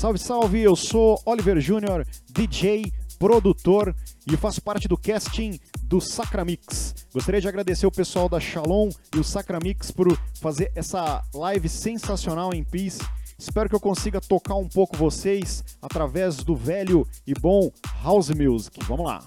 Salve, salve! Eu sou Oliver Júnior, DJ, produtor e faço parte do casting do Sacramix. Gostaria de agradecer o pessoal da Shalom e o Sacramix por fazer essa live sensacional em Peace. Espero que eu consiga tocar um pouco vocês através do velho e bom House Music. Vamos lá!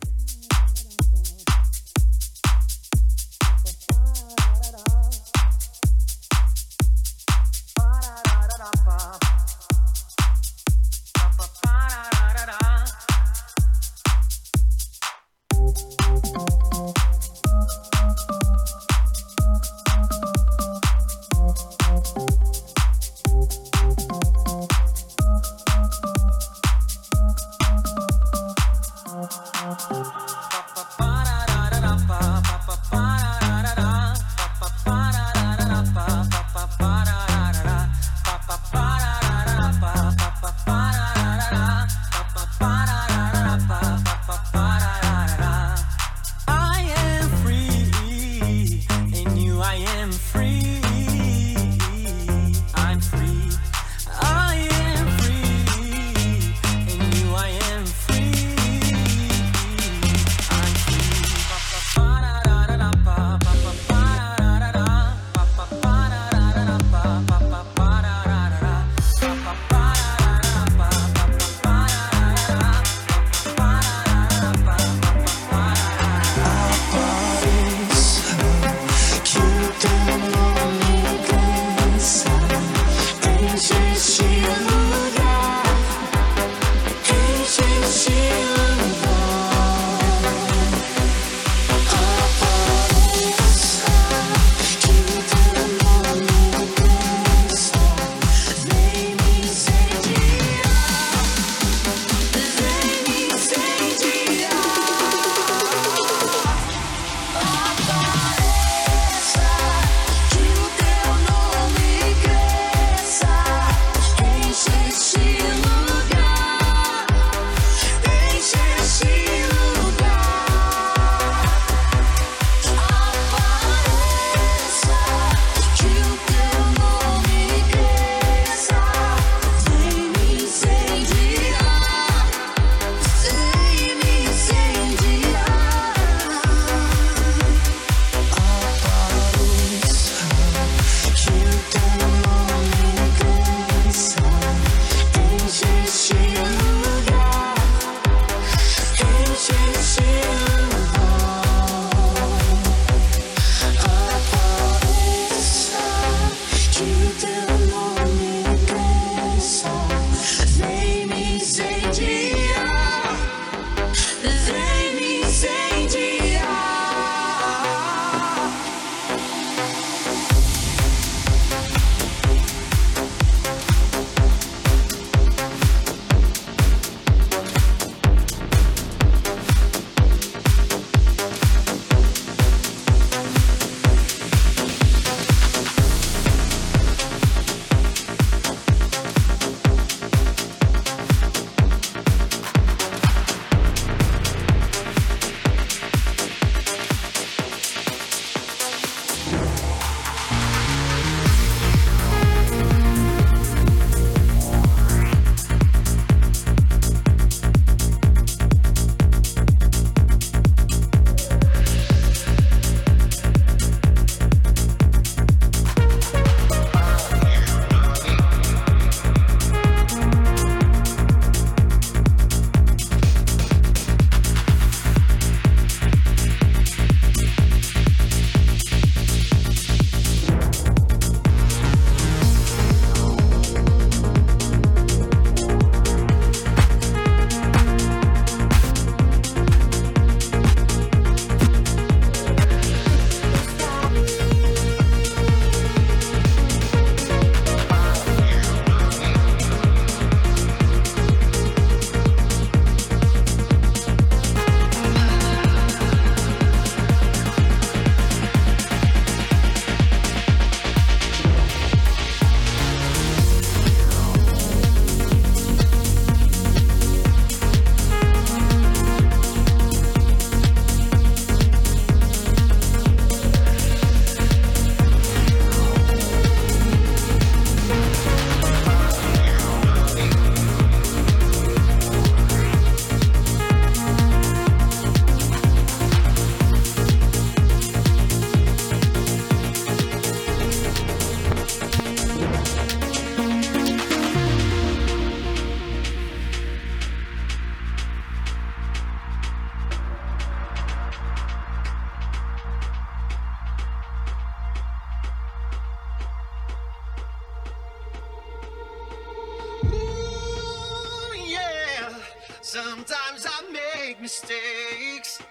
Sometimes I make mistakes,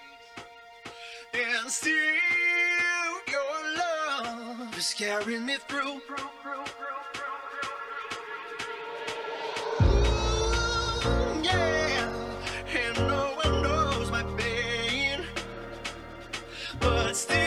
and still your love is carrying me through. Ooh, yeah, and no one knows my pain, but still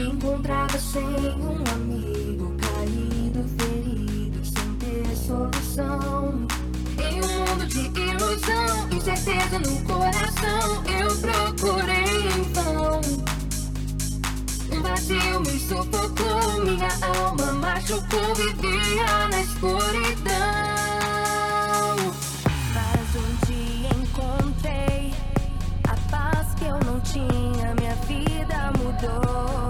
Me encontrava sem um amigo, caído, ferido, sem ter solução. Em um mundo de ilusão, incerteza no coração, eu procurei em vão. Um vazio me sufocou, minha alma machucou, vivia na escuridão. Mas um dia encontrei a paz que eu não tinha, minha vida mudou.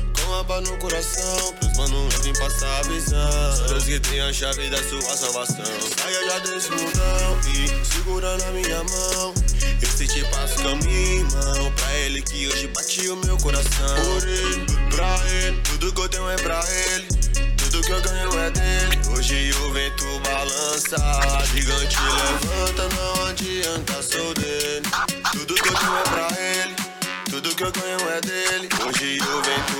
com a paz no coração, pros manos eu vim passar a visão. Deus que tem a chave da sua salvação. Saia já desse mundão e segura na minha mão. Eu sei te passo caminho, irmão. Pra Ele que hoje bate o meu coração. Por Ele, pra Ele, tudo que eu tenho é pra Ele. Tudo que eu ganho é dele. Hoje o vento balança, gigante levanta, não adianta, sou dele. Tudo que eu tenho é pra ele. Tudo que eu ganho é dele. Hoje o vento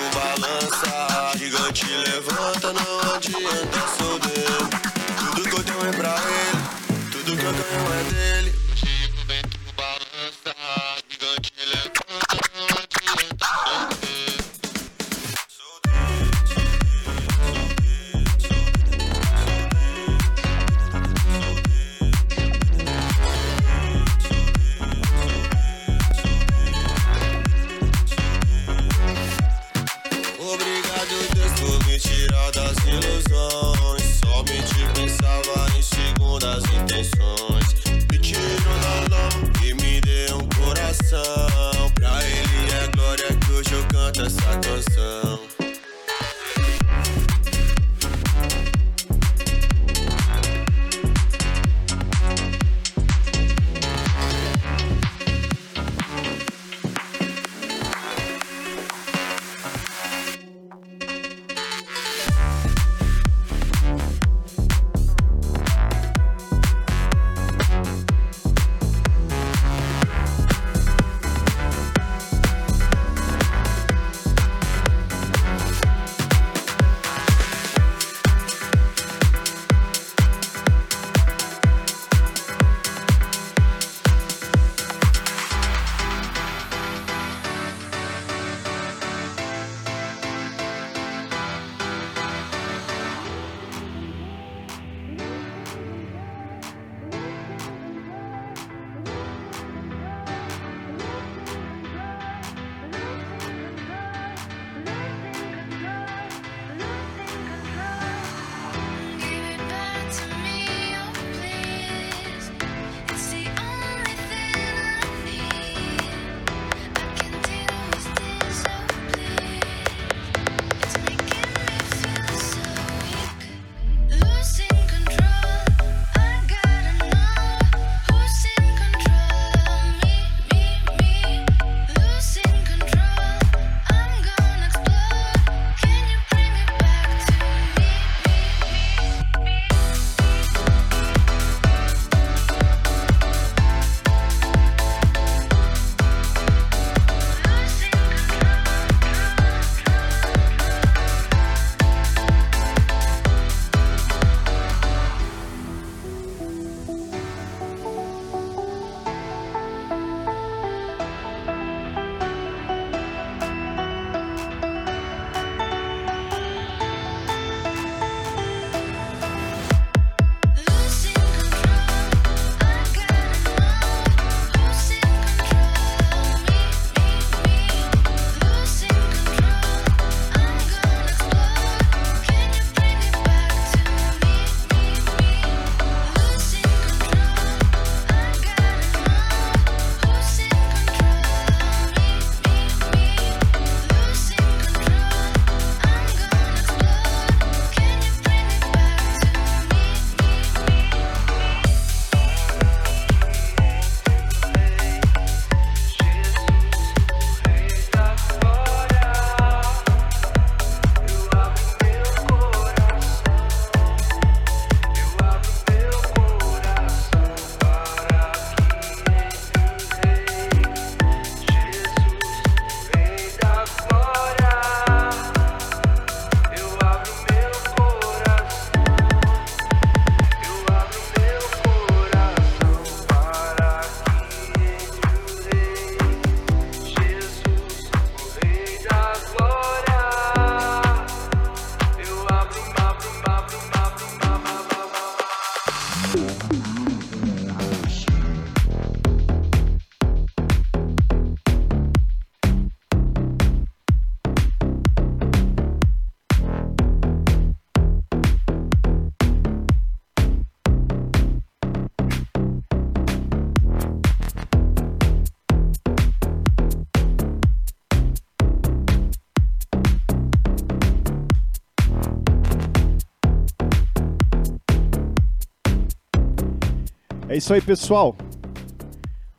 É isso aí, pessoal.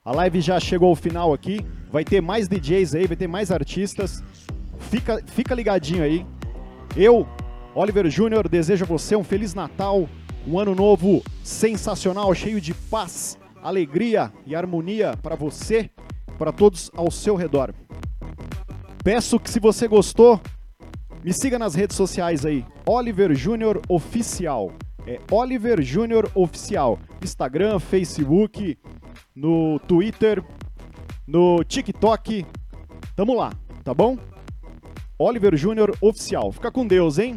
A live já chegou ao final aqui. Vai ter mais DJs aí, vai ter mais artistas. Fica, fica ligadinho aí. Eu, Oliver Júnior, desejo a você um Feliz Natal, um ano novo sensacional, cheio de paz, alegria e harmonia para você, para todos ao seu redor. Peço que se você gostou, me siga nas redes sociais aí, Oliver Júnior Oficial. É Oliver Júnior Oficial. Instagram, Facebook, no Twitter, no TikTok. Tamo lá, tá bom? Oliver Júnior Oficial. Fica com Deus, hein?